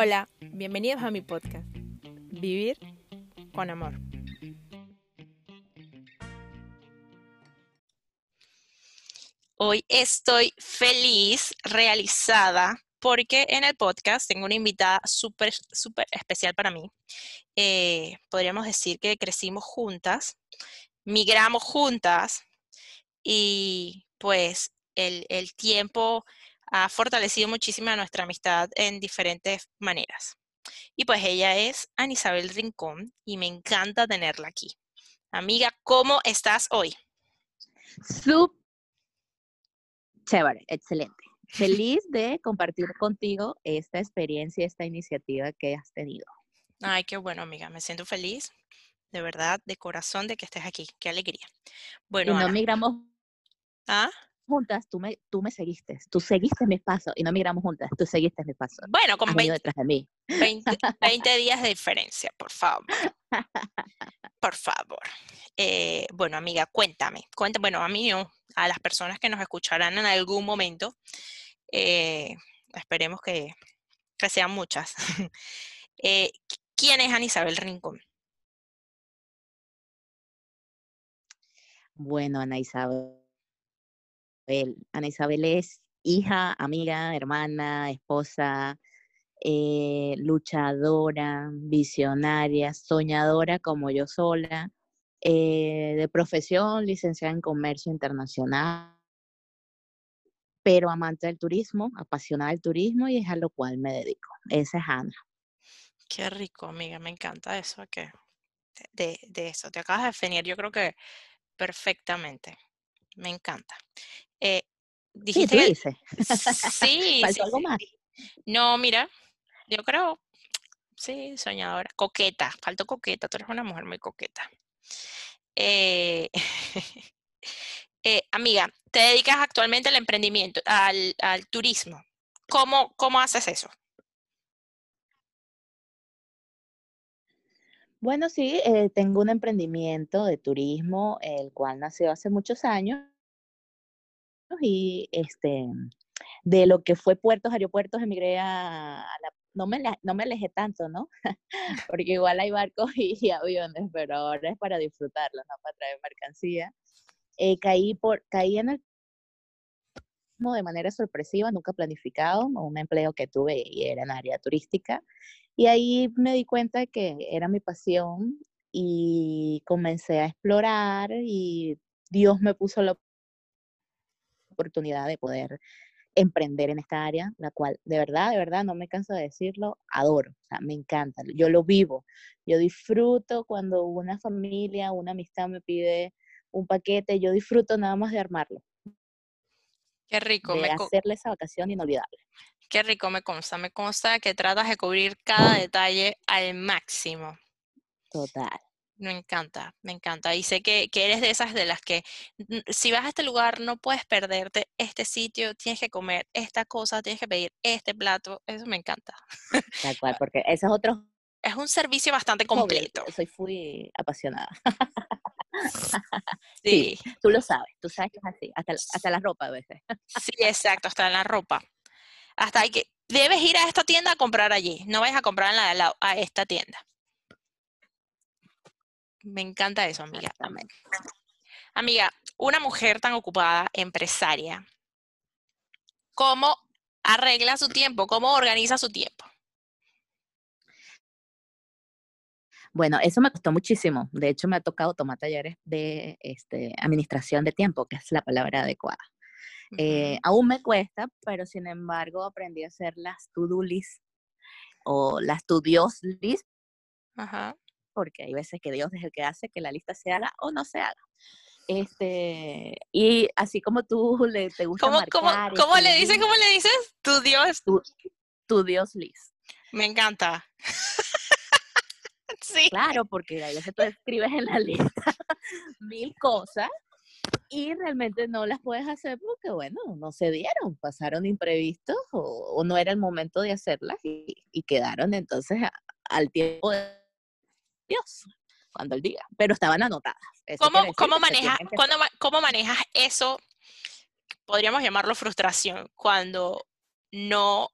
Hola, bienvenidos a mi podcast, Vivir con Amor. Hoy estoy feliz, realizada, porque en el podcast tengo una invitada súper, súper especial para mí. Eh, podríamos decir que crecimos juntas, migramos juntas y pues el, el tiempo ha fortalecido muchísimo nuestra amistad en diferentes maneras. Y pues ella es Anisabel Rincón y me encanta tenerla aquí. Amiga, ¿cómo estás hoy? Súper chévere, excelente. Feliz de compartir contigo esta experiencia, esta iniciativa que has tenido. Ay, qué bueno, amiga. Me siento feliz, de verdad, de corazón, de que estés aquí. Qué alegría. Bueno, y no migramos ¿Ah? Juntas, tú me, tú me seguiste, tú seguiste mis pasos y no miramos juntas, tú seguiste mis pasos. Bueno, con 20, detrás de mí. 20, días de diferencia, por favor. Por favor. Eh, bueno, amiga, cuéntame, cuéntame, bueno, a mí a las personas que nos escucharán en algún momento, eh, esperemos que, que, sean muchas. eh, ¿Quién es Ana Isabel Rincón? Bueno, Ana Isabel Ana Isabel es hija, amiga, hermana, esposa, eh, luchadora, visionaria, soñadora como yo sola, eh, de profesión licenciada en comercio internacional, pero amante del turismo, apasionada del turismo y es a lo cual me dedico. Esa es Ana. Qué rico, amiga, me encanta eso que de, de eso. Te acabas de definir, yo creo que perfectamente. Me encanta. Eh, dijiste sí, sí, ¿Faltó algo más? No, mira, yo creo, sí, soñadora, coqueta, faltó coqueta, tú eres una mujer muy coqueta. Eh, eh, amiga, te dedicas actualmente al emprendimiento, al, al turismo. ¿Cómo, ¿Cómo haces eso? Bueno, sí, eh, tengo un emprendimiento de turismo, el cual nació hace muchos años y este, de lo que fue puertos, aeropuertos, emigré a, la, no, me, no me alejé tanto, ¿no? Porque igual hay barcos y, aviones, pero ahora es para disfrutarlos, no para traer mercancía. Eh, caí, por, caí en el de manera sorpresiva, nunca planificado, un empleo que tuve y era en área turística. Y ahí me di cuenta que era mi pasión y comencé a explorar y Dios me puso la oportunidad de poder emprender en esta área, la cual de verdad, de verdad, no me canso de decirlo, adoro, o sea, me encanta, yo lo vivo, yo disfruto cuando una familia, una amistad me pide un paquete, yo disfruto nada más de armarlo. Qué rico. De hacerle esa vacación inolvidable. Qué rico, me consta, me consta que tratas de cubrir cada detalle al máximo. Total. Me encanta, me encanta. Y sé que, eres de esas de las que si vas a este lugar no puedes perderte este sitio, tienes que comer esta cosa, tienes que pedir este plato. Eso me encanta. Tal cual, porque ese es otro... Es un servicio bastante completo. Soy muy apasionada. Sí. Tú lo sabes, tú sabes que es así, hasta, hasta la ropa a veces. Sí, exacto, hasta la ropa. Hasta hay que, debes ir a esta tienda a comprar allí, no vayas a comprar en la de lado, a esta tienda. Me encanta eso, amiga. Amiga, una mujer tan ocupada, empresaria, ¿cómo arregla su tiempo? ¿Cómo organiza su tiempo? Bueno, eso me costó muchísimo. De hecho, me ha tocado tomar talleres de este, administración de tiempo, que es la palabra adecuada. Eh, aún me cuesta, pero sin embargo aprendí a hacer las to-do list o las to-dios list. Ajá porque hay veces que Dios es el que hace que la lista se haga o no se haga. Este, y así como tú le, te gusta ¿Cómo, marcar, ¿cómo, cómo le dices? ¿Cómo le dices? Tu Dios. Tu, Dios Liz. Me encanta. sí. Claro, porque a veces tú escribes en la lista mil cosas y realmente no las puedes hacer porque, bueno, no se dieron, pasaron imprevistos o, no era el momento de hacerlas y, y quedaron entonces al tiempo de Dios cuando el diga, pero estaban anotadas. ¿Cómo, ¿cómo, manejas, ¿Cómo manejas eso? Podríamos llamarlo frustración, cuando no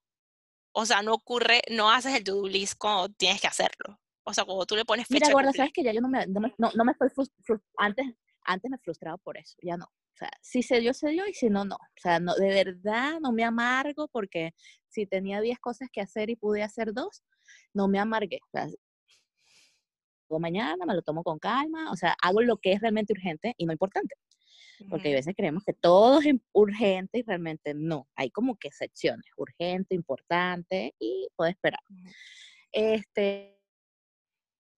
o sea, no ocurre, no haces el to-do list cuando tienes que hacerlo. O sea, cuando tú le pones fecha Mira, cumpleaños. sabes que ya yo no me, no me, no, no me estoy antes, antes me frustraba por eso, ya no. O sea, si se dio, se dio, y si no, no. O sea, no, de verdad no me amargo porque si tenía 10 cosas que hacer y pude hacer dos, no me amargué. O sea, mañana, me lo tomo con calma, o sea, hago lo que es realmente urgente y no importante. Porque a Ujú. veces creemos que todo es urgente y realmente no. Hay como que secciones, urgente, importante y puede esperar. Este,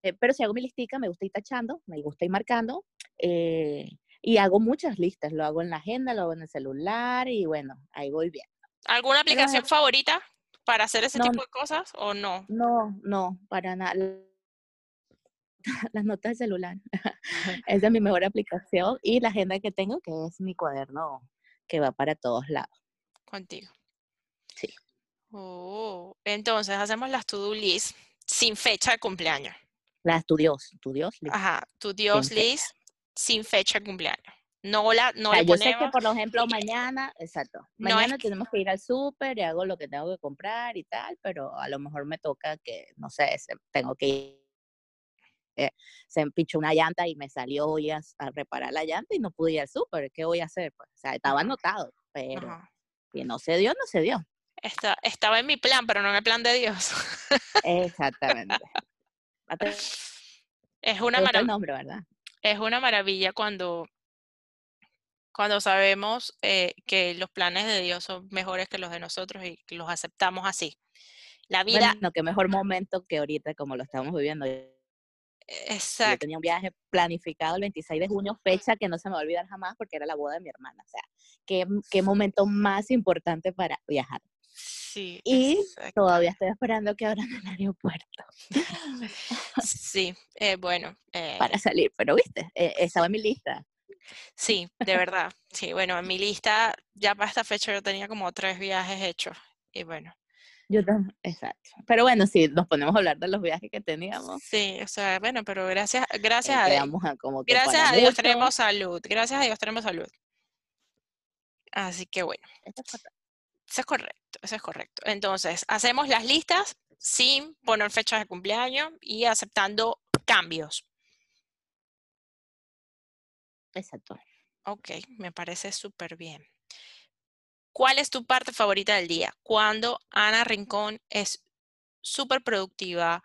eh, pero si hago mi listica, me gusta ir tachando, me gusta ir marcando, eh, y hago muchas listas, lo hago en la agenda, lo hago en el celular, y bueno, ahí voy bien. ¿Alguna Pero aplicación es- favorita para hacer ese No, tipo de cosas o no? No, no, para nada. Las notas del celular. Esa es mi mejor aplicación, y la agenda que tengo, que es mi cuaderno, que va para todos lados. Contigo. Sí. Oh, entonces hacemos las to-do list sin fecha de cumpleaños. La estudios, estudios. list. Ajá, tu Dios list sin fecha de cumpleaños. No la, no O sea, le yo sé que, por ejemplo, mañana, exacto, No es mañana tenemos que ir al súper y hago lo que tengo que comprar y tal, pero a lo mejor me toca que, no sé, tengo que ir, eh, se me pichó una llanta y me salió hoy a, a reparar la llanta y no pude ir al súper, ¿qué voy a hacer? Pues, o sea, estaba anotado, pero Ajá. si no se dio, no se dio. Esta- estaba en mi plan, pero no en el plan de Dios. Exactamente. Te- Es una, gustó el marav- nombre, ¿verdad? es una maravilla cuando, cuando sabemos eh, que los planes de Dios son mejores que los de nosotros y que los aceptamos así. La vida, Bueno, qué mejor momento que ahorita como lo estamos viviendo. Yo exacto. tenía un viaje planificado el 26 de junio, fecha que no se me va a olvidar jamás porque era la boda de mi hermana. O sea, qué, qué momento más importante para viajar. Sí, Y exacto. todavía estoy esperando que abran el aeropuerto Sí, eh, bueno, eh, para salir, pero viste, Eh, estaba en mi lista. sí, de verdad. Sí, bueno, en mi lista ya para esta fecha yo tenía como tres viajes hechos. Y bueno, Yo también, exacto. Pero bueno, si nos ponemos a hablar de los viajes que teníamos, sí, o sea, bueno, pero gracias, eh, gracias a Dios. a como que Gracias a Dios mucho. tenemos salud. Gracias a Dios tenemos salud. Así que bueno, Esto es correcto. eso es correcto, eso es correcto. Entonces, hacemos las listas sin poner fechas de cumpleaños y aceptando cambios. Exacto. Ok, me parece súper bien. ¿Cuál es tu parte favorita del día? Cuando Ana Rincón es súper productiva,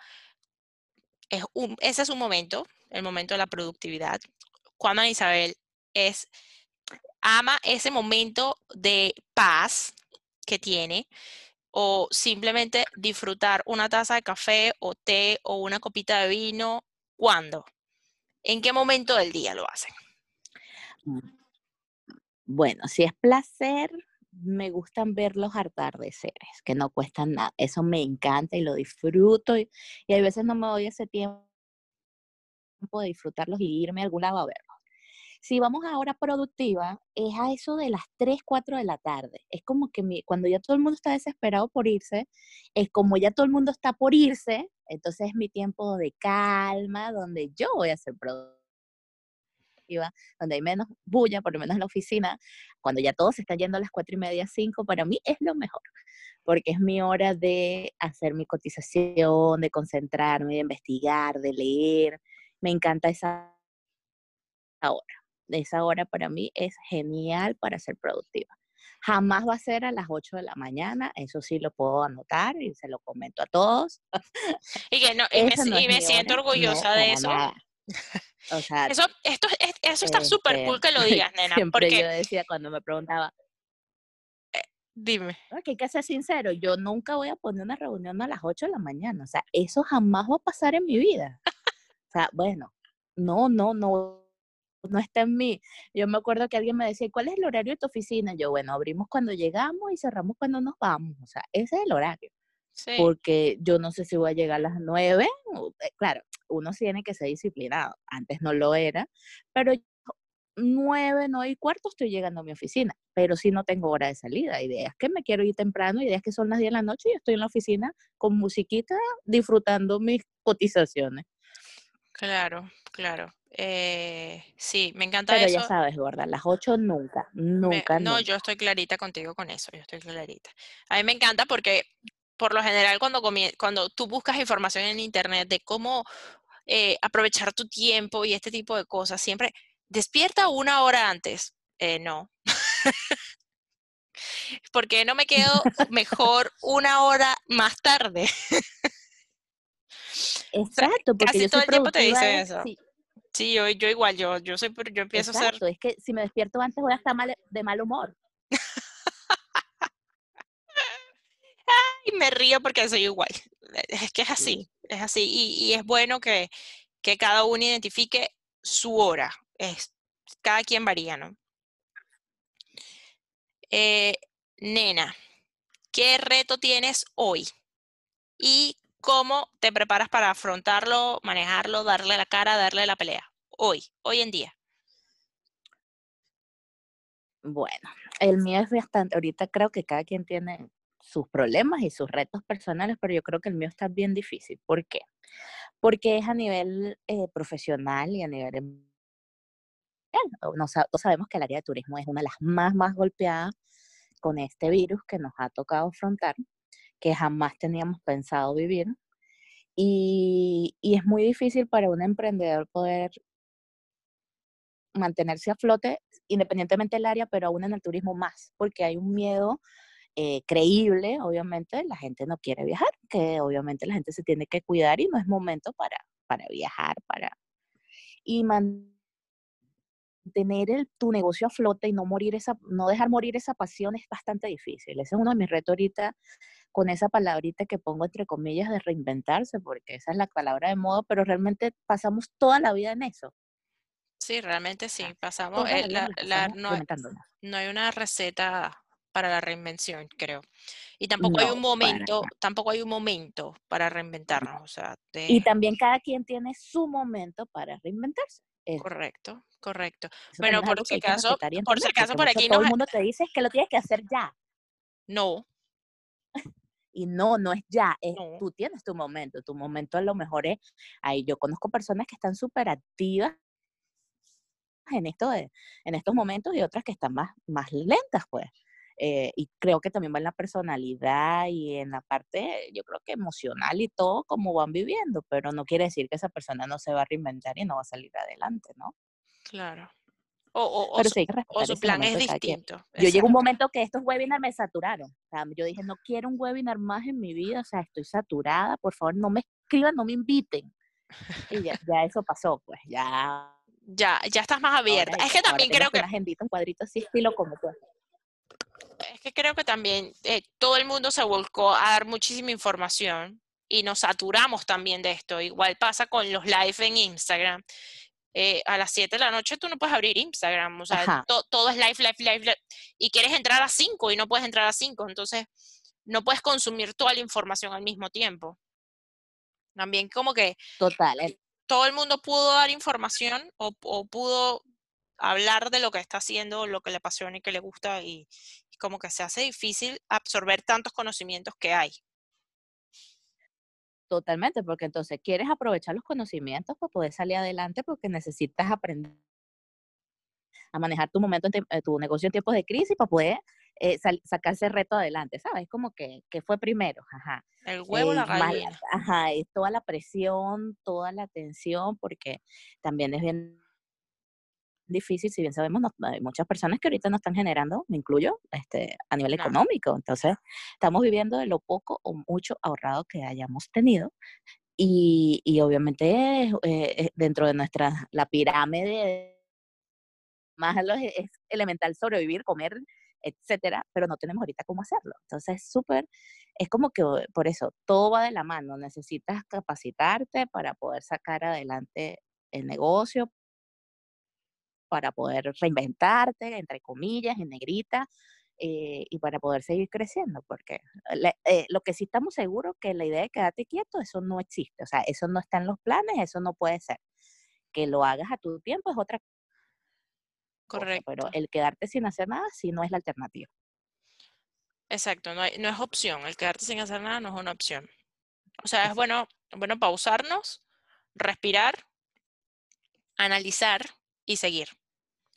es ese es un momento, el momento de la productividad. Cuando Ana Isabel es, ama ese momento de paz que tiene o simplemente disfrutar una taza de café o té o una copita de vino. ¿Cuándo? ¿En qué momento del día lo hacen? Mm. Bueno, si es placer, me gustan ver los atardeceres, que no cuestan nada. Eso me encanta y lo disfruto. Y, hay veces no me doy ese tiempo de disfrutarlos y irme a algún lado a verlos. Si vamos a hora productiva, es a eso de las 3, 4 de la tarde. Es como que mi- cuando ya todo el mundo está desesperado por irse, es como ya todo el mundo está por irse, entonces es mi tiempo de calma, donde yo voy a ser productiva donde hay menos bulla, por lo menos en la oficina, cuando ya todos se están yendo a las cuatro y media, cinco, para mí es lo mejor, porque es mi hora de hacer mi cotización, de concentrarme, de investigar, de leer. Me encanta esa hora. Esa hora para mí es genial para ser productiva. Jamás va a ser a las 8 de la mañana, eso sí lo puedo anotar y se lo comento a todos. Y, que no, y me, no y siento orgullosa no, de eso. nada. O sea, Eso, esto, es- eso está súper este, cool que lo digas, nena. siempre yo Porque, decía cuando me preguntaba, dime, "No, que hay que ser sincero, yo nunca voy a poner una reunión a las 8 de la mañana, o sea, eso jamás va a pasar en mi vida. O sea, bueno, no, no, no, no está en mí. Yo me acuerdo que alguien me decía, ¿cuál es el horario de tu oficina? Yo, bueno, abrimos cuando llegamos y cerramos cuando nos vamos, o sea, ese es el horario, sí, porque yo no sé si voy a llegar a las 9, o- eh, claro, uno tiene que ser disciplinado, antes no lo era, pero yo, 9, 9 y cuarto estoy llegando a mi oficina, pero sí no tengo hora de salida. Días que me quiero ir temprano, días que son las 10 de la noche y estoy en la oficina con musiquita disfrutando mis cotizaciones. claro, claro. Eh, sí, me encanta Pero eso. ya sabes, gorda, las 8 nunca, Me- nunca, no, nunca. yo estoy clarita contigo con eso, yo estoy clarita. A mí me encanta porque por lo general cuando, cuando tú buscas información en internet de cómo eh, aprovechar tu tiempo y este tipo de cosas, siempre despierta una hora antes. Eh, no. ¿Por qué no me quedo mejor una hora más tarde? Exacto, porque casi yo todo el tiempo te dicen eso. sí, Sí, yo, yo igual, yo, yo soy, yo empiezo a hacer exacto, es que si me despierto antes voy a estar mal, de mal humor. Y me río porque soy igual. Es que es así, es así. Y, y es bueno que, que cada uno identifique su hora. Es, cada quien varía, ¿no? Eh, nena, ¿qué reto tienes hoy? ¿Y cómo te preparas para afrontarlo, manejarlo, darle la cara, darle la pelea? Hoy, hoy en día. Bueno, el mío es bastante, ahorita creo que cada quien tiene sus problemas y sus retos personales, pero yo creo que el mío está bien difícil. ¿Por qué? Porque es a nivel eh, profesional y a nivel... em- no, no sa- todos sabemos que el área de turismo es una de las más, más golpeadas con este virus que nos ha tocado afrontar, que jamás teníamos pensado vivir. Y, y es muy difícil para un emprendedor poder mantenerse a flote independientemente del área, pero aún en el turismo más, porque hay un miedo eh, creíble, obviamente, la gente no quiere viajar, que obviamente la gente se tiene que cuidar y no es momento para, para viajar, para... Y mantener el, tu negocio a flote y no morir esa, no dejar morir esa pasión es bastante difícil. Ese es uno de mis retos ahorita con esa palabrita que pongo entre comillas de reinventarse, porque esa es la palabra de moda, pero realmente pasamos toda la vida en eso. Sí, realmente sí, sea, pasamos, eh, la la- no hay una receta para la reinvención, creo. Y tampoco hay un No, momento, tampoco hay un momento para reinventarnos, o sea, Y también cada quien tiene su momento para reinventarse. Correcto, correcto. eso Bueno, por si acaso, por si acaso por aquí todo nos, el mundo te dice que lo tienes que hacer ya. no, Y no, no es ya, es No. tú tienes tu momento. Tu momento a lo mejor es, ahí yo conozco personas que están súper activas en, esto de, en estos momentos y otras que están más, más lentas, pues. Eh, y creo que también va en la personalidad y en la parte, yo creo que emocional y todo, como van viviendo, pero no quiere decir que esa persona no se va a reinventar y no va a salir adelante, ¿no? claro. O, o, o Pero su, sí o plan es distinto. Yo llego a un momento que estos webinars me saturaron. O sea, yo dije, no quiero un webinar más en mi vida, o sea, estoy saturada, por favor, no me escriban, no me inviten. Y ya, ya eso pasó, pues, ya. Ya, ya estás más abierta. Ahora, Es que también creo que una agendita, un cuadrito así, estilo como tú. Que creo que también eh, todo el mundo se volcó a dar muchísima información y nos saturamos también de esto. Igual pasa con los live en Instagram. Eh, a las 7 de la noche tú no puedes abrir Instagram, o sea, to- todo es live, live, live, live, y quieres entrar a 5 y no puedes entrar a 5, entonces no puedes consumir toda la información al mismo tiempo. También como que Total, todo el mundo pudo dar información o, o pudo hablar de lo que está haciendo, lo que le apasiona y que le gusta y como que se hace difícil absorber tantos conocimientos que hay. totalmente, porque entonces quieres aprovechar los conocimientos para poder salir adelante porque necesitas aprender a manejar tu momento, eh, tu negocio en tiempos de crisis para poder eh, sacar ese reto adelante, ¿sabes? Como que, que fue primero, ajá. El huevo la Eh, más la- gallina. ajá, es toda la presión, toda la tensión, porque también es bien difícil, si bien sabemos, no- hay muchas personas que ahorita no están generando, me incluyo, este, a nivel No. económico. Entonces, estamos viviendo de lo poco o mucho ahorrado que hayamos tenido. Y, y obviamente eh, eh, dentro de nuestra, la pirámide más lo es, elemental sobrevivir, comer, etcétera, pero no tenemos ahorita cómo hacerlo. Entonces, es súper, es como que por eso, todo va de la mano. Necesitas capacitarte para poder sacar adelante el negocio, para poder reinventarte, entre comillas, en negrita, eh, y para poder seguir creciendo, porque la- eh, lo que sí estamos seguros que la idea de quedarte quieto, eso no existe, o sea, eso no está en los planes, eso no puede ser. Que lo hagas a tu tiempo es otra cosa, pero Correcto. el quedarte sin hacer nada sí no es la alternativa. Exacto, no, hay- no es opción. El quedarte sin hacer nada no es una opción. O sea, es bueno, bueno pausarnos, respirar, analizar y seguir.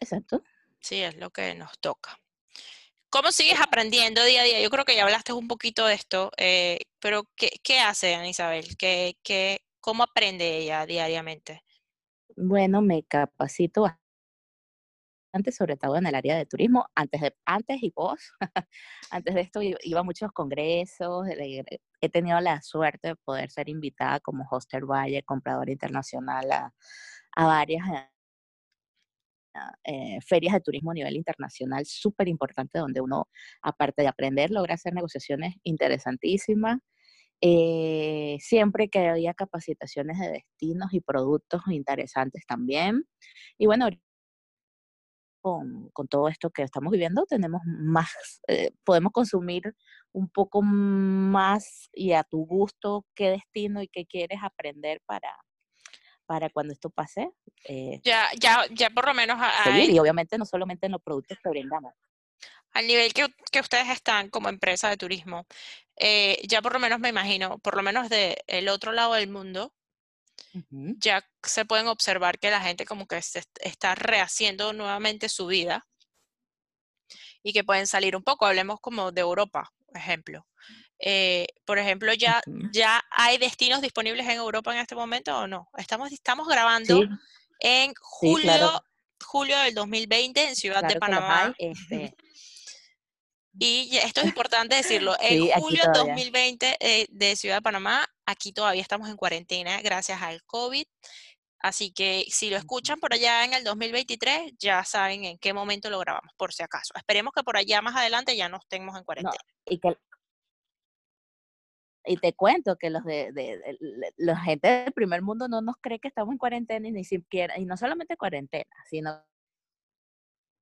Exacto. Sí, es lo que nos toca. ¿Cómo sigues aprendiendo día a día? Yo creo que ya hablaste un poquito de esto, eh, pero ¿qué, qué hace Ana Isabel? ¿Qué, qué, ¿Cómo aprende ella diariamente? Bueno, me capacito antes, sobre todo en el área de turismo, antes, de, antes y post. antes de esto iba a muchos congresos, he tenido la suerte de poder ser invitada como hoster buyer, compradora internacional a, a varias eh, ferias de turismo a nivel internacional súper importante donde uno, aparte de aprender, logra hacer negociaciones interesantísimas. Eh, siempre que había capacitaciones de destinos y productos interesantes también. Y bueno, con, con, todo esto que estamos viviendo, tenemos más, eh, podemos consumir un poco más y a tu gusto qué destino y qué quieres aprender para, para cuando esto pase. Eh, ya, ya, ya por lo menos. Seguir, y obviamente no solamente en los productos que brindamos. Al nivel que, que ustedes están como empresa de turismo, eh, ya por lo menos me imagino, por lo menos del el otro lado del mundo, ya se pueden observar que la gente como que se está rehaciendo nuevamente su vida y que pueden salir un poco. Hablemos como de Europa, ejemplo. Eh, por ejemplo, ya, ya hay destinos disponibles en Europa en este momento o no? Estamos, estamos grabando en julio, julio del 2020 en Ciudad de Panamá. Este y esto es importante decirlo, en julio del 2020 eh, de Ciudad de Panamá, aquí todavía estamos en cuarentena gracias al COVID. Así que si lo escuchan por allá en el 2023, ya saben en qué momento lo grabamos, por si acaso. Esperemos que por allá más adelante ya no estemos en cuarentena. y, que, y te cuento que los de, de, la gente del primer mundo no nos cree que estamos en cuarentena y ni siquiera, y no solamente cuarentena, sino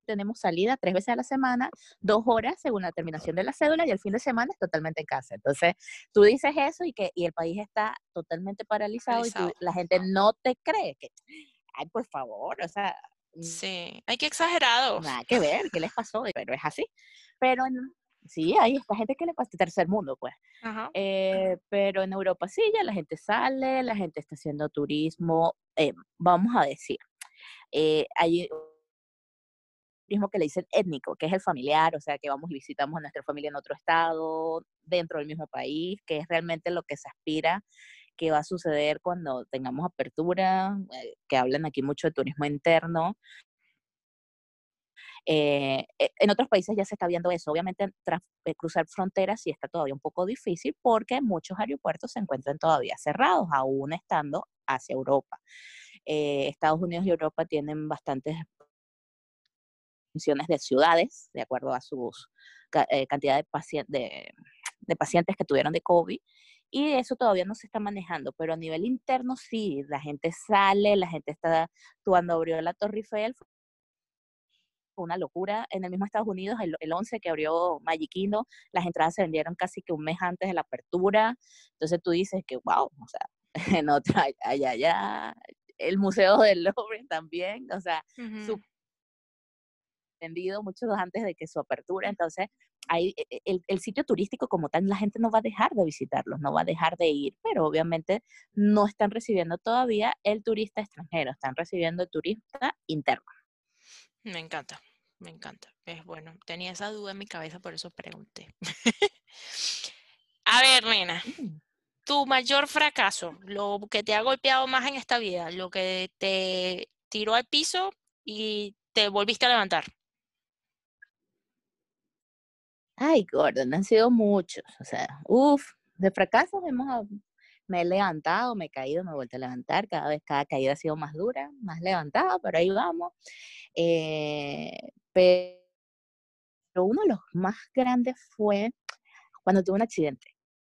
tenemos salida tres veces a la semana, dos horas según la terminación de la cédula y el fin de semana es totalmente en casa. Entonces, tú dices eso y que y el país está totalmente paralizado, y la gente no te cree que, ay, por favor, o sea... Mm, sí, hay que exagerado. Nada que ver, ¿qué les pasó? Pero es así. Pero sí, hay esta gente que le pasa tercer mundo, pues. Eh, pero en Europa sí, ya la gente sale, la gente está haciendo turismo, eh, vamos a decir. Eh, hay que le dicen étnico, que es el familiar, o sea, que vamos y visitamos a nuestra familia en otro estado, dentro del mismo país, que es realmente lo que se aspira que va a suceder cuando tengamos apertura, que hablan aquí mucho de turismo interno. Eh, e, en otros países ya se está viendo eso. Obviamente, eh, cruzar fronteras sí está todavía un poco difícil porque muchos aeropuertos se encuentran todavía cerrados, aún estando hacia Europa. Estados Unidos y Europa tienen bastantes de ciudades, de acuerdo a eh, cantidad de, de, de pacientes que tuvieron de COVID. Y eso todavía no se está manejando, pero a nivel interno sí, la gente sale, la gente está, cuando abrió la Torre Eiffel, una locura. En el mismo Estados Unidos, el, el 11 que abrió Magiquino, las entradas se vendieron casi que un mes antes de la apertura. Entonces tú dices que, wow, o sea, en otra, allá, allá, el Museo del Louvre también, o sea, su vendido muchos antes de que su apertura. Entonces, hay, e, e, el, sitio turístico como tal, la gente no va a dejar de visitarlos, no va a dejar de ir, pero obviamente no están recibiendo todavía el turista extranjero, están recibiendo el turista interno. Me encanta, me encanta. Es bueno, tenía esa duda en mi cabeza, por eso pregunté. a ver, nena, mm. tu mayor fracaso, lo que te ha golpeado más en esta vida, lo que te tiró al piso y te volviste a levantar. Ay, Gordon, han sido muchos. O sea, uff, de fracasos hemos, me he levantado, me he caído, me he vuelto a levantar. Cada vez, cada caída ha sido más dura, más levantada, pero ahí vamos. Eh, pero uno de los más grandes fue cuando tuve un accidente.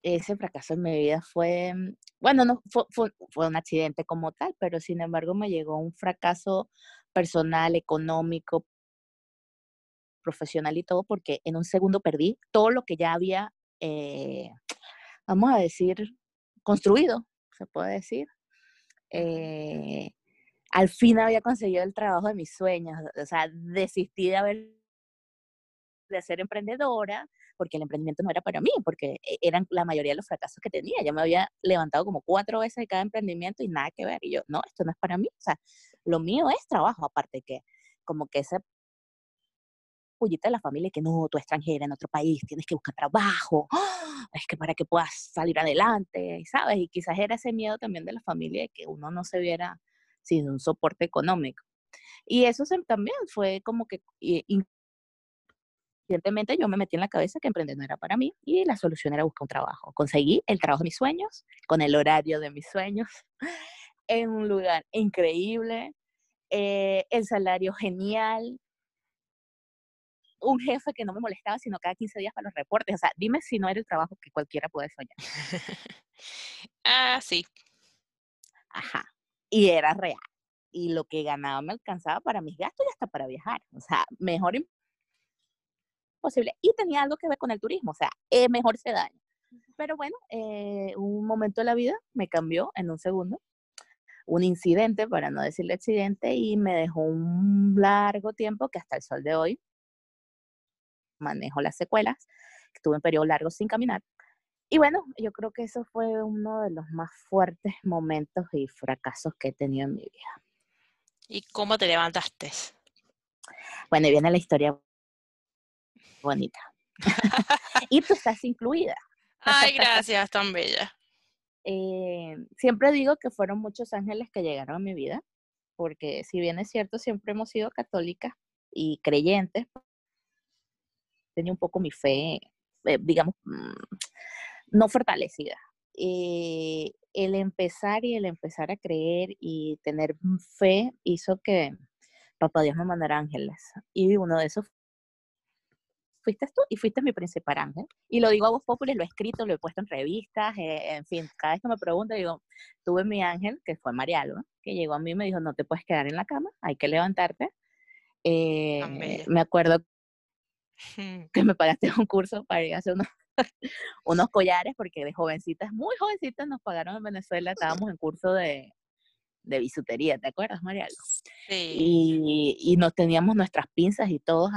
Ese fracaso en mi vida fue, bueno, no fue, un accidente como tal, pero sin embargo me llegó un fracaso personal, económico, profesional y todo, porque en un segundo perdí todo lo que ya había, eh, vamos a decir, construido, se puede decir. Eh, al fin había conseguido el trabajo de mis sueños, o sea, desistí de haber de ser emprendedora, porque el emprendimiento no era para mí, porque e, eran la mayoría de los fracasos que tenía. Ya me había levantado como cuatro veces de cada emprendimiento y nada que ver. Y yo, no, esto no es para mí. O sea, lo mío es trabajo, aparte que como que ese pullita de la familia que no, tú extranjera en otro país, tienes que buscar trabajo, es que para que puedas salir adelante, ¿sabes? Y quizás era ese miedo también de la familia de que uno no se viera sin un soporte económico. Y eso también fue como que Evidentemente yo me metí en la cabeza que emprender no era para mí y la solución era buscar un trabajo. Conseguí el trabajo de mis sueños, con el horario de mis sueños, en un lugar increíble, eh, el salario genial, un jefe que no me molestaba, sino cada 15 días para los reportes. O sea, dime si no era el trabajo que cualquiera puede soñar. ah, sí. Ajá. Y era real. Y lo que ganaba me alcanzaba para mis gastos y hasta para viajar. O sea, mejor posible. Y tenía algo que ver con el turismo, o sea, eh, mejor se daña. Pero bueno, eh, un momento de la vida me cambió en un segundo. Un incidente, para no decirle accidente, y me dejó un largo tiempo que hasta el sol de hoy manejo las secuelas. Estuve en periodo largo sin caminar. Y bueno, yo creo que eso fue uno de los más fuertes momentos y fracasos que he tenido en mi vida. ¿Y cómo te levantaste? Bueno, y viene la historia bonita. y tú estás incluida. Ay, gracias, tan bella. Eh, siempre digo que fueron muchos ángeles que llegaron a mi vida, porque si bien es cierto, siempre hemos sido católicas y creyentes, tenía un poco mi fe, eh, digamos, mm, no fortalecida. Eh, el empezar y el empezar a creer y tener fe hizo que papá Dios me mandara ángeles. Y uno de esos fuiste tú y fuiste mi principal ángel. Y lo digo a vos populares, lo he escrito, lo he puesto en revistas, eh, en fin, cada vez que me preguntan, digo, tuve mi ángel, que fue María Alba, que llegó a mí y me dijo, no te puedes quedar en la cama, hay que levantarte. Eh, me acuerdo que me pagaste un curso para ir a hacer unos, unos collares, porque de jovencitas, muy jovencitas, nos pagaron en Venezuela, estábamos en curso de, de bisutería, ¿te acuerdas, María? Sí. Y, y nos teníamos nuestras pinzas y todos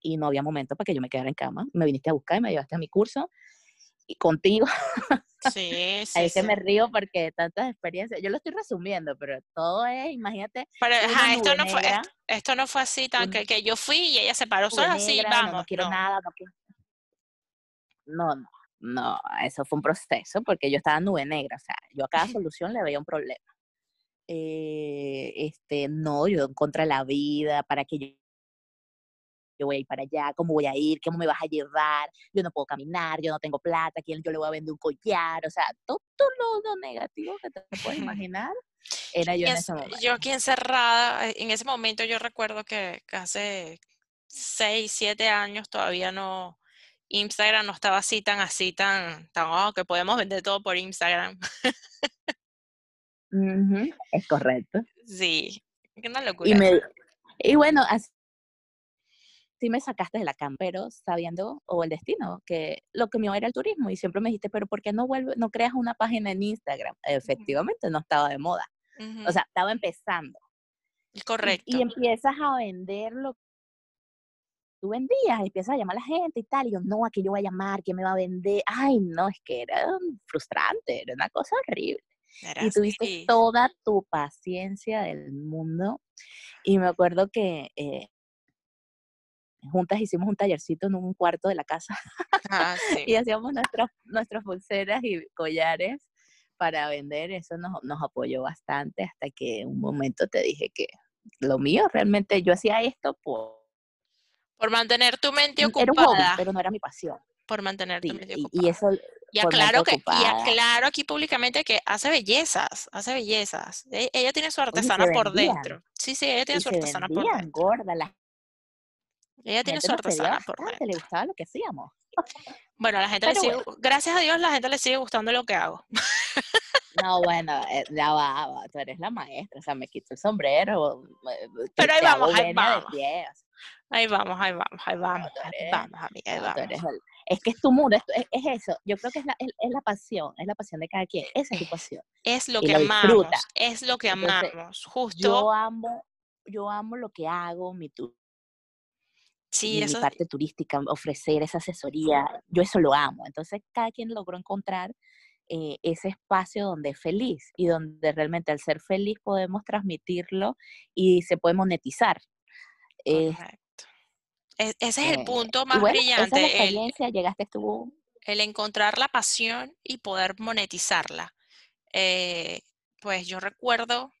y no había momento para que yo me quedara en cama. Me viniste a buscar y me llevaste a mi curso y contigo. Sí, sí. Ahí se me río porque tantas experiencias. Yo lo estoy resumiendo, pero todo es, imagínate. Pero esto no fue esto, no fue así tan que, que, yo fui y ella se paró sola así, vamos. No, quiero nada, no, no, no, eso fue un proceso porque yo estaba nube negra, o sea, yo a cada solución le veía un problema. Eh, este, no, yo contra la vida, para que yo yo voy a ir para allá, cómo voy a ir, cómo me vas a llevar, yo no puedo caminar, yo no tengo plata, quién yo le voy a vender un collar, o sea, todo, lo, negativo que te puedes imaginar era yo en ese momento. Yo aquí encerrada, eh, en ese momento yo recuerdo que hace seis, siete años todavía no, Instagram no estaba así tan así, tan, tan, oh, que podemos vender todo por Instagram. es correcto. Sí, una locura. Y, me, y bueno, así sí me sacaste de la cama, pero sabiendo, o el destino, que lo que mío era el turismo, y siempre me dijiste, pero ¿por qué no vuelve, no creas una página en Instagram? Efectivamente, no estaba de moda. O sea, estaba empezando. Correcto. Y, empiezas a vender lo que tú vendías, empiezas a llamar a la gente y tal, y yo, no, ¿a qué yo voy a llamar? ¿Quién me va a vender? Ay, no, es que era frustrante, era una cosa horrible. y tuviste toda tu paciencia del mundo. Y me acuerdo que eh, juntas hicimos un tallercito en un cuarto de la casa ah, y hacíamos nuestras, nuestras pulseras y collares para vender. Eso nos, nos apoyó bastante hasta que un momento te dije que lo mío realmente yo hacía esto por... Por mantener tu mente ocupada. Era un hobby, pero no era mi pasión. Por mantener tu mente ocupada. Y, eso... Y aclaro, que, y aclaro aquí públicamente que hace bellezas, hace bellezas. E, ella tiene su artesana por dentro. Sí, sí, ella tiene su artesana por dentro. gorda, las ella tiene su artesana por Le gustaba lo que hacíamos. Bueno, a la gente le sigue, gracias a Dios la gente le sigue gustando lo que hago. No, bueno, ya va, tú eres la maestra, o sea, me quito el sombrero. Pero ahí vamos, ahí vamos. Ahí vamos, ahí vamos, ahí vamos, ahí vamos, amiga, ahí vamos. es que es tu mundo, es, es, eso. Yo creo que es la, es, la, pasión, es la pasión de cada quien. Esa es tu pasión. Es lo que amamos, es lo que amamos, justo. Yo amo, yo amo lo que hago, mi, Sí, mi parte turística, ofrecer esa asesoría, yo eso lo amo. Entonces, cada quien logró encontrar eh, ese espacio donde es feliz y donde realmente al ser feliz podemos transmitirlo y se puede monetizar. Eh, Correcto. E- ese es el eh, punto más bueno, esa es la brillante, el, experiencia, llegaste tú, el encontrar la pasión y poder monetizarla. Eh, pues yo recuerdo,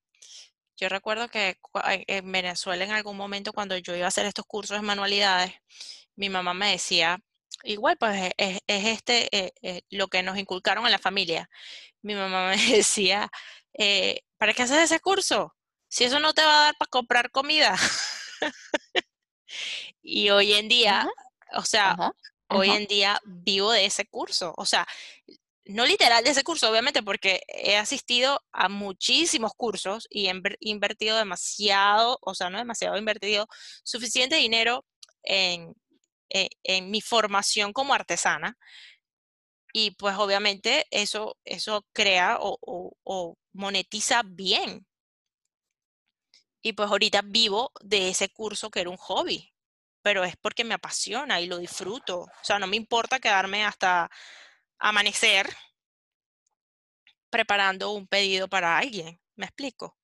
yo recuerdo que en en Venezuela en algún momento cuando yo iba a hacer estos cursos de manualidades, mi mamá me decía, igual pues e- es, es este eh, eh, lo que nos inculcaron en la familia. Mi mamá me decía, eh, ¿para qué haces ese curso? Si eso no te va a dar para comprar comida. Y hoy en día, o sea, hoy en día vivo de ese curso. O sea, no literal de ese curso, obviamente, porque he asistido a muchísimos cursos y he inver- invertido demasiado, o sea, no demasiado, he invertido suficiente dinero en, en- en mi formación como artesana. Y pues obviamente eso, eso crea o, o- o monetiza bien. Y pues ahorita vivo de ese curso que era un hobby, pero es porque me apasiona y lo disfruto. O sea, no me importa quedarme hasta amanecer preparando un pedido para alguien. ¿Me explico?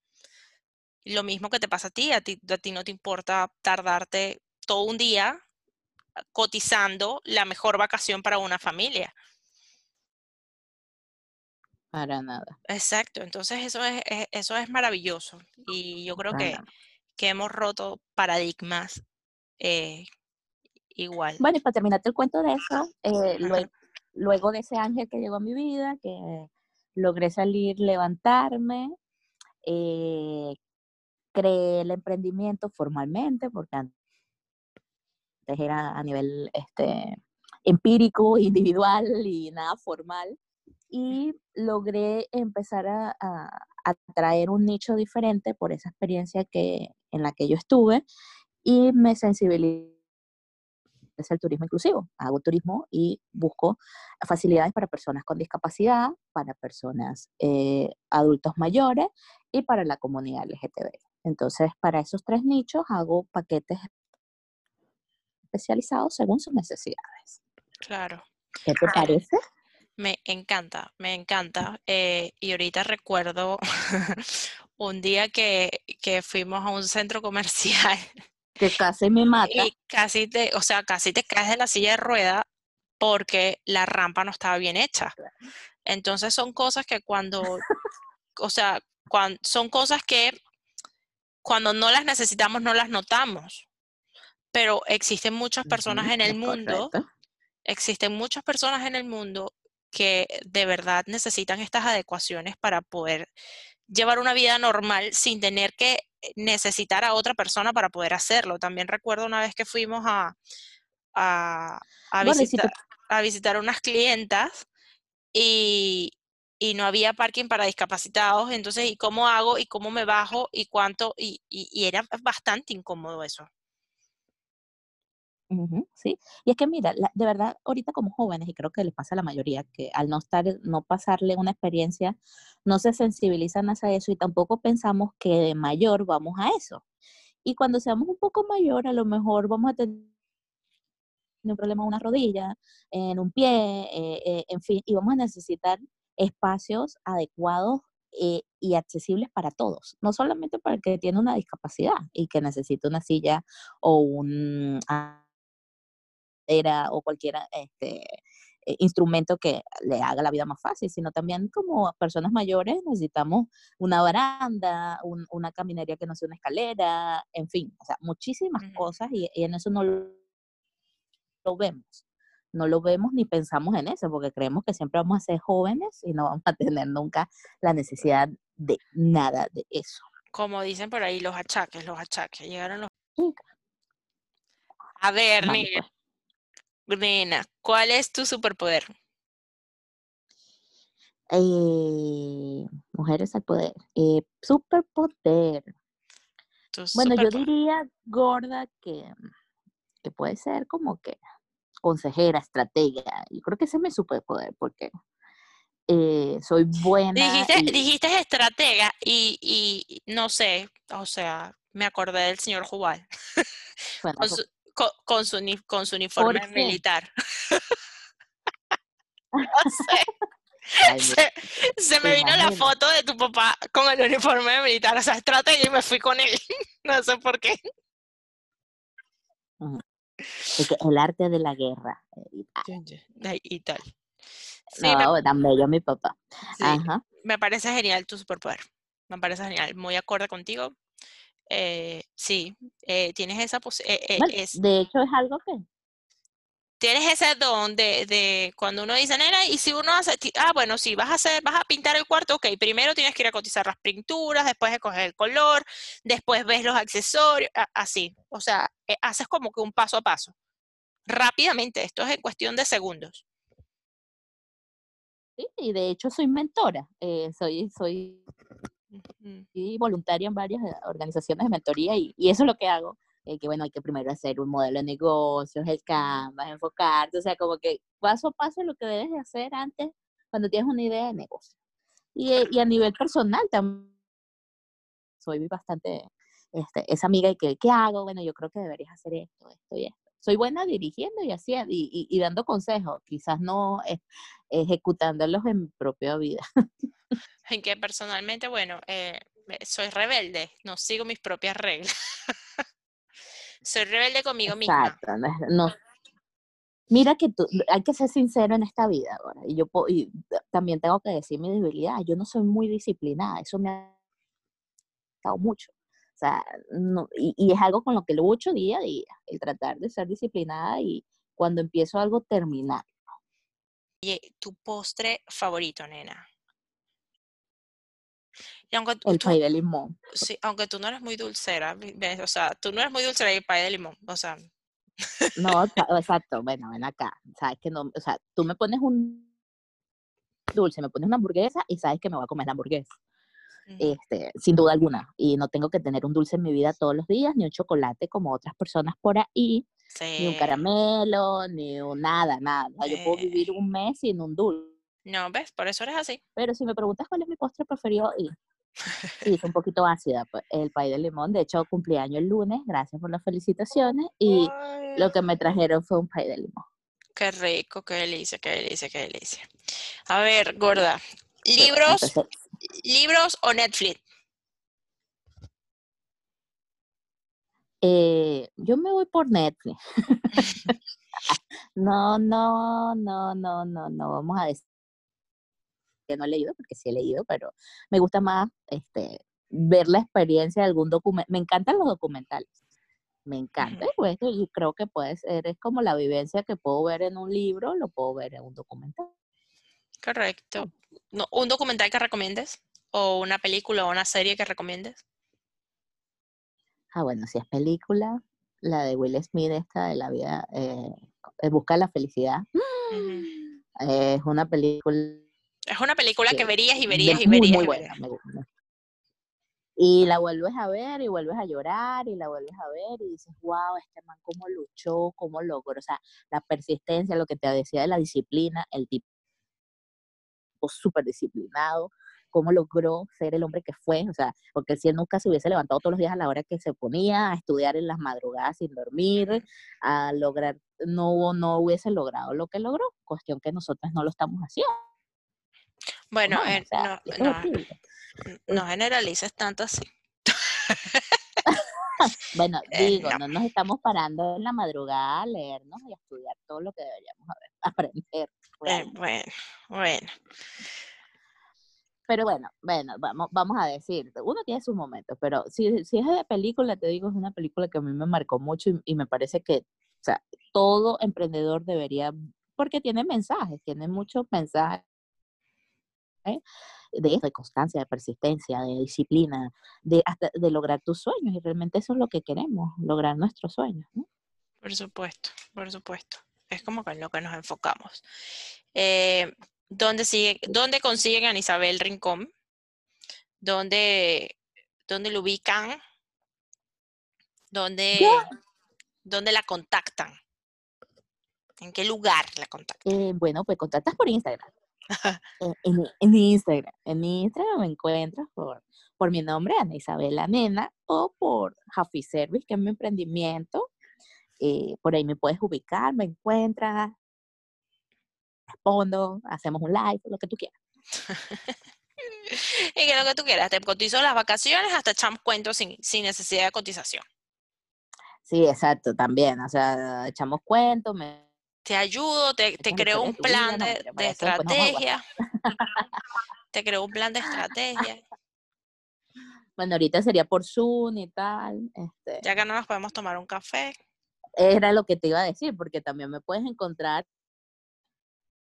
Lo mismo que te pasa a ti, a ti, a ti no te importa tardarte todo un día cotizando la mejor vacación para una familia. para nada, Exacto, entonces eso es, es- eso es maravilloso y yo creo que, que hemos roto paradigmas eh, igual. Bueno, y para terminarte el cuento de eso, eh, luego, luego de ese ángel que llegó a mi vida, que logré salir, levantarme, eh, creé el emprendimiento formalmente, porque antes era a nivel este, empírico, individual y nada formal, y logré empezar a, traer un nicho diferente por esa experiencia que, en la que yo estuve y me sensibilicé es el turismo inclusivo. Hago turismo y busco facilidades para personas con discapacidad, para personas eh, adultos mayores y para la comunidad LGTB. Entonces, para esos tres nichos hago paquetes especializados según sus necesidades. Claro. ¿Qué te parece? Me encanta, me encanta. eh, y ahorita recuerdo un día que, que fuimos a un centro comercial Que casi me mata. y casi te, o sea, casi te caes de la silla de rueda porque la rampa no estaba bien hecha. Entonces son cosas que cuando, o sea, son cosas que cuando no las necesitamos no las notamos. Pero existen muchas personas en el mundo correcto. existen muchas personas en el mundo que de verdad necesitan estas adecuaciones para poder llevar una vida normal sin tener que necesitar a otra persona para poder hacerlo. También recuerdo una vez que fuimos a, a, a Bueno, y si visitar, te- a visitar unas clientas y, y no había parking para discapacitados, entonces, ¿y cómo hago? ¿Y cómo me bajo? ¿Y cuánto? Y, y- y era bastante incómodo eso. Sí, y es que mira, de verdad, ahorita como jóvenes, y creo que les pasa a la mayoría, que al no estar, no pasarle una experiencia, no se sensibilizan hacia eso y tampoco pensamos que de mayor vamos a eso. Y cuando seamos un poco mayor, a lo mejor vamos a tener un problema en una rodilla, en un pie, eh, eh, en fin, y vamos a necesitar espacios adecuados eh, y accesibles para todos, no solamente para el que tiene una discapacidad y que necesita una silla o un era o cualquier este, eh, instrumento que le haga la vida más fácil, sino también como personas mayores necesitamos una baranda, un- una caminaría que no sea una escalera, en fin, o sea, muchísimas cosas y, y en eso no lo, lo vemos. No lo vemos ni pensamos en eso, porque creemos que siempre vamos a ser jóvenes y no vamos a tener nunca la necesidad de nada de eso. Como dicen por ahí, los achaques, los achaques. Llegaron los... A ver, Vamos, nena, ¿cuál es tu superpoder? Eh, mujeres al poder. Eh, superpoder. Bueno, yo diría, gorda, que, que puede ser como que consejera, estratega. Yo creo que ese es mi superpoder, porque eh, soy buena Dijiste, y dijiste estratega y, y no sé, o sea, me acordé del señor Jubal bueno, su, co- con su, con su uniforme militar. No sé, ay, se, se me vino la foto de tu papá con el uniforme militar, o sea, estratega y me fui con él. No sé por qué. El arte de la guerra. eh, y tal. Ay, Y tal. Sí, me, No, tan bello mi papá. sí, Ajá. me parece genial tu superpoder. Me parece genial, muy acorde contigo. Eh, sí, eh, tienes esa pos- eh, Bueno, de hecho es algo que tienes ese don de, de cuando uno dice, nena, y si uno hace, ah, bueno, sí, vas a hacer, vas a pintar el cuarto, ok, primero tienes que ir a cotizar las pinturas, después escoger el color, después ves los accesorios, así. O sea, haces como que un paso a paso. Rápidamente, esto es en cuestión de segundos. sí, y de hecho soy mentora. soy, soy. Y voluntaria en varias eh, organizaciones de mentoría y, eso es lo que hago. eh, que bueno, hay que primero hacer un modelo de negocios, el Canvas, enfocarte, o sea, como que paso a paso lo que debes de hacer antes cuando tienes una idea de negocio. Y, eh, a nivel personal también soy bastante este, esa amiga y que, ¿qué hago? Bueno, yo creo que deberías hacer esto, esto y esto. Soy buena dirigiendo y haciendo y, y- y dando consejos, quizás no eh, ejecutándolos en mi propia vida. En que personalmente, bueno, eh, soy rebelde, no sigo mis propias reglas. Soy rebelde conmigo misma. Exacto, no, no- Mira que tú, hay que ser sincero en esta vida ahora. Y yo y también tengo que decir mi debilidad. Yo no soy muy disciplinada. Eso me ha costado mucho. O sea, no, y, y es algo con lo que lucho día a día. El tratar de ser disciplinada y cuando empiezo algo, terminar. Oye, tu postre favorito, nena. Y aunque tú, El pay de limón. sí, aunque tú no eres muy dulcera, o sea, tú no eres muy dulcera y el pay de limón, o sea, No, exacto. Bueno, ven acá. Sabes que no, o sea, tú me pones un dulce, me pones una hamburguesa y sabes que me voy a comer la hamburguesa. Este, sin duda alguna. Y no tengo que tener un dulce en mi vida todos los días, ni un chocolate como otras personas por ahí, ni un caramelo, ni un nada, nada. O sea, yo puedo vivir un mes sin un dulce. No, ¿ves? Por eso eres así. Pero si me preguntas cuál es mi postre preferido, y, sí, es un poquito ácida, pues, el pay de limón. De hecho, cumpleaños el lunes, gracias por las felicitaciones. Y lo que me trajeron fue un pay de limón. Qué rico, qué delicia, qué delicia, qué delicia. A ver, gorda, libros, entonces, libros o Netflix. eh, yo me voy por Netflix. no, no, no, no, no, no, vamos a decir que no he leído, porque sí he leído, pero me gusta más este, ver la experiencia de algún documento. Me encantan los documentales. Me encanta, y pues, creo que puede ser, es como la vivencia que puedo ver en un libro, lo puedo ver en un documental. Correcto. No, ¿Un documental que recomiendes? ¿O una película o una serie que recomiendes? Ah, bueno, si es película, la de Will Smith, esta de la vida, eh, eh, Busca la felicidad, es una película Es una película que que verías y verías y verías muy y buena, verías. me gusta. Y la vuelves a ver y vuelves a llorar y la vuelves a ver y dices, wow, este man cómo luchó, cómo logró, o sea, la persistencia, lo que te decía de la disciplina, el tipo súper disciplinado, cómo logró ser el hombre que fue, o sea, porque si él nunca se hubiese levantado todos los días a la hora que se ponía a estudiar en las madrugadas sin dormir, a lograr, no, no hubiese logrado lo que logró, cuestión que nosotros no lo estamos haciendo. Bueno, ¿no? eh, O sea, no generalices tanto así. Bueno, Eh, digo, no. no nos estamos parando en la madrugada a leernos y a estudiar todo lo que deberíamos aprender. Eh, bueno, bueno. Pero bueno, bueno, vamos, vamos a decir, uno tiene sus momentos, pero si, si es de película, te digo, es una película que a mí me marcó mucho y, y me parece que, o sea, todo emprendedor debería, porque tiene mensajes, tiene muchos mensajes ¿eh? de esto, de constancia, de persistencia, de disciplina, de hasta de lograr tus sueños y realmente eso es lo que queremos, lograr nuestros sueños. ¿no? Por supuesto, por supuesto. Es como que en lo que nos enfocamos. Eh, ¿dónde, sigue, ¿Dónde consiguen a Isabel Rincón? ¿Dónde, dónde lo ubican? ¿Dónde, ¿Dónde la contactan? ¿En qué lugar la contactan? Eh, bueno, pues contactas por Instagram. Eh, en, en Instagram. En Instagram me encuentras por, por mi nombre, Ana Isabela Nena, o por Happy Service, que es mi emprendimiento. Eh, por ahí me puedes ubicar, me encuentras, respondo, hacemos un live, lo que tú quieras. y que lo que tú quieras, te cotizo las vacaciones hasta echamos cuentos sin, sin necesidad de cotización. Sí, exacto, también. O sea, echamos cuentos, me te ayudo, te, te creo un plan de, de estrategia. te creo un plan de estrategia. Bueno, ahorita sería por Zoom y tal. Este, ya que no nos podemos tomar un café. Era lo que te iba a decir, porque también me puedes encontrar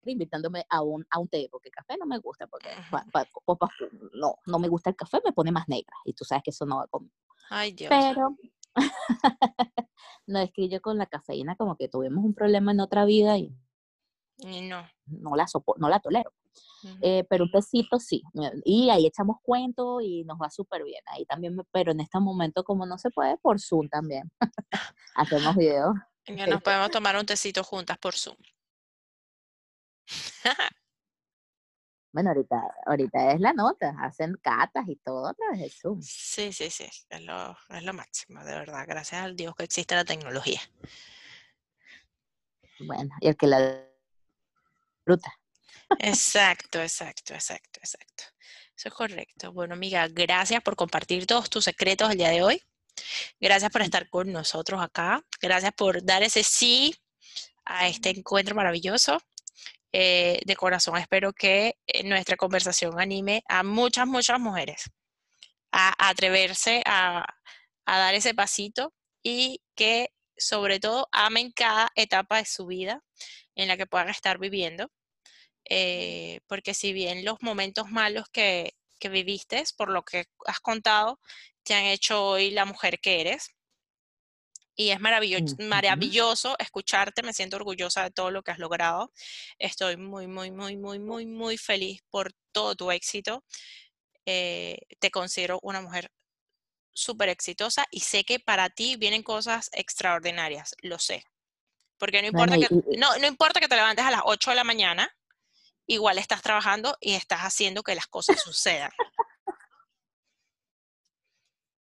invitándome a un, a un té, porque café no me gusta, porque no, no me gusta el café, me pone más negra, y tú sabes que eso no va conmigo. Ay, Dios. Pero no es que yo con la cafeína como que tuvimos un problema en otra vida y, no. no la no la tolero. Eh, pero un tecito sí. Y ahí echamos cuentos y nos va súper bien. Ahí también, pero en este momento como no se puede, por Zoom también. Hacemos videos. Que nos podemos tomar un tecito juntas por Zoom. Bueno, ahorita, ahorita es la nota, hacen catas y todo a través de Zoom. Sí, sí, sí, es lo, es lo máximo, de verdad. Gracias al Dios que existe la tecnología. Bueno, y el que la fruta. Exacto, exacto, exacto, exacto. Eso es correcto. Bueno, amiga, gracias por compartir todos tus secretos el día de hoy. Gracias por estar con nosotros acá. Gracias por dar ese sí a este encuentro maravilloso. Eh, de corazón espero que eh, nuestra conversación anime a muchas, muchas mujeres a, atreverse a, dar ese pasito y que sobre todo amen cada etapa de su vida en la que puedan estar viviendo. Eh, porque si bien los momentos malos que, que viviste, por lo que has contado, te han hecho hoy la mujer que eres, y es maravilloso, maravilloso escucharte, me siento orgullosa de todo lo que has logrado. Estoy muy, muy, muy, muy, muy, muy feliz por todo tu éxito. Eh, te considero una mujer súper exitosa y sé que para ti vienen cosas extraordinarias, lo sé. Porque no importa, que, no, no importa que te levantes a las 8 de la mañana, igual estás trabajando y estás haciendo que las cosas sucedan.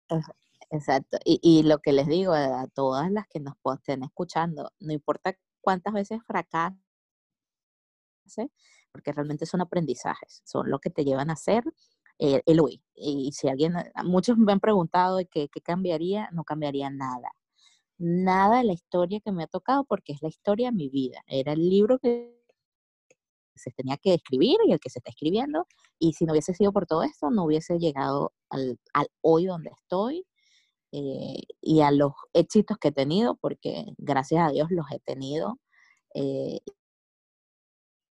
Exacto. Y, y lo que les digo a, todas las que nos estén escuchando, no importa cuántas veces fracase, porque realmente son aprendizajes, son lo que te llevan a ser eh, el hoy. Y si alguien, muchos me han preguntado qué, qué cambiaría, no cambiaría nada. Nada de la historia que me ha tocado porque es la historia de mi vida. Era el libro que se tenía que escribir y el que se está escribiendo. Y si no hubiese sido por todo esto, no hubiese llegado al, al hoy donde estoy eh, y a los éxitos que he tenido, porque gracias a Dios los he tenido. Eh,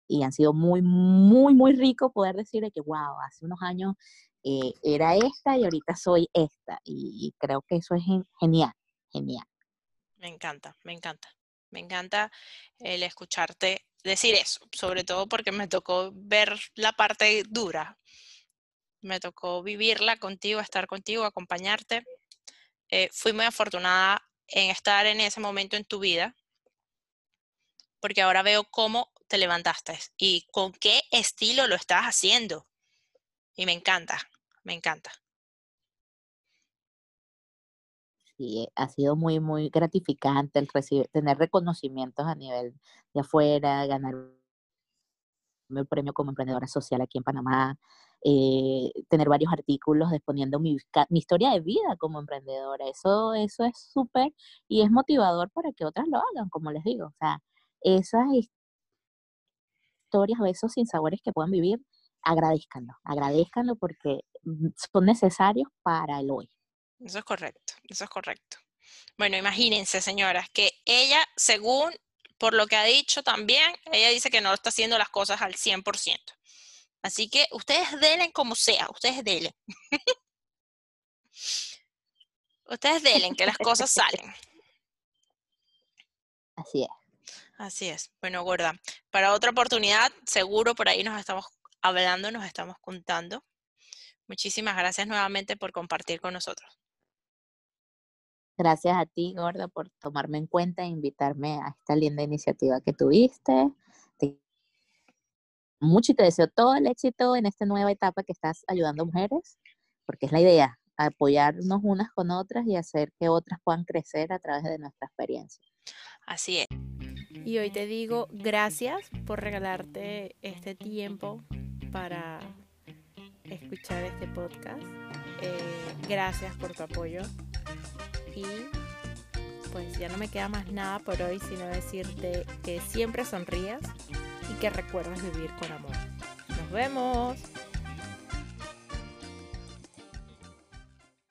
y han sido muy, muy, muy rico poder decirle que, wow, hace unos años eh, era esta y ahorita soy esta. Y, creo que eso es genial, genial. Me encanta, me encanta. Me encanta el escucharte decir eso, sobre todo porque me tocó ver la parte dura. Me tocó vivirla contigo, estar contigo, acompañarte. Eh, fui muy afortunada en estar en ese momento en tu vida, porque ahora veo cómo te levantaste y con qué estilo lo estás haciendo. Y me encanta, me encanta. Sí, ha sido muy, muy gratificante el recibir, tener reconocimientos a nivel de afuera, ganar el premio como emprendedora social aquí en Panamá, eh, tener varios artículos exponiendo mi, mi, historia de vida como emprendedora. Eso, eso es súper y es motivador para que otras lo hagan, como les digo. O sea, esas historias o esos sinsabores que puedan vivir, agradezcanlo, agradezcanlo porque mm, son necesarios para el hoy. Eso es correcto, eso es correcto. Bueno, imagínense, señoras, que ella, según por lo que ha dicho también, ella dice que no está haciendo las cosas al 100%. Así que ustedes delen como sea, ustedes delen. ustedes delen, que las cosas salen. Así es. Así es. Bueno, gorda, para otra oportunidad, seguro por ahí nos estamos hablando, nos estamos contando. Muchísimas gracias nuevamente por compartir con nosotros. Gracias a ti, Gorda, por tomarme en cuenta e invitarme a esta linda iniciativa que tuviste mucho y te deseo todo el éxito en esta nueva etapa que estás ayudando a mujeres, porque es la idea, apoyarnos unas con otras y hacer que otras puedan crecer a través de nuestra experiencia. Así es. Y hoy te digo gracias por regalarte este tiempo para escuchar este podcast. Eh, gracias por tu apoyo y pues ya no me queda más nada por hoy, sino decirte que siempre sonrías y que recuerdes vivir con amor. Nos vemos.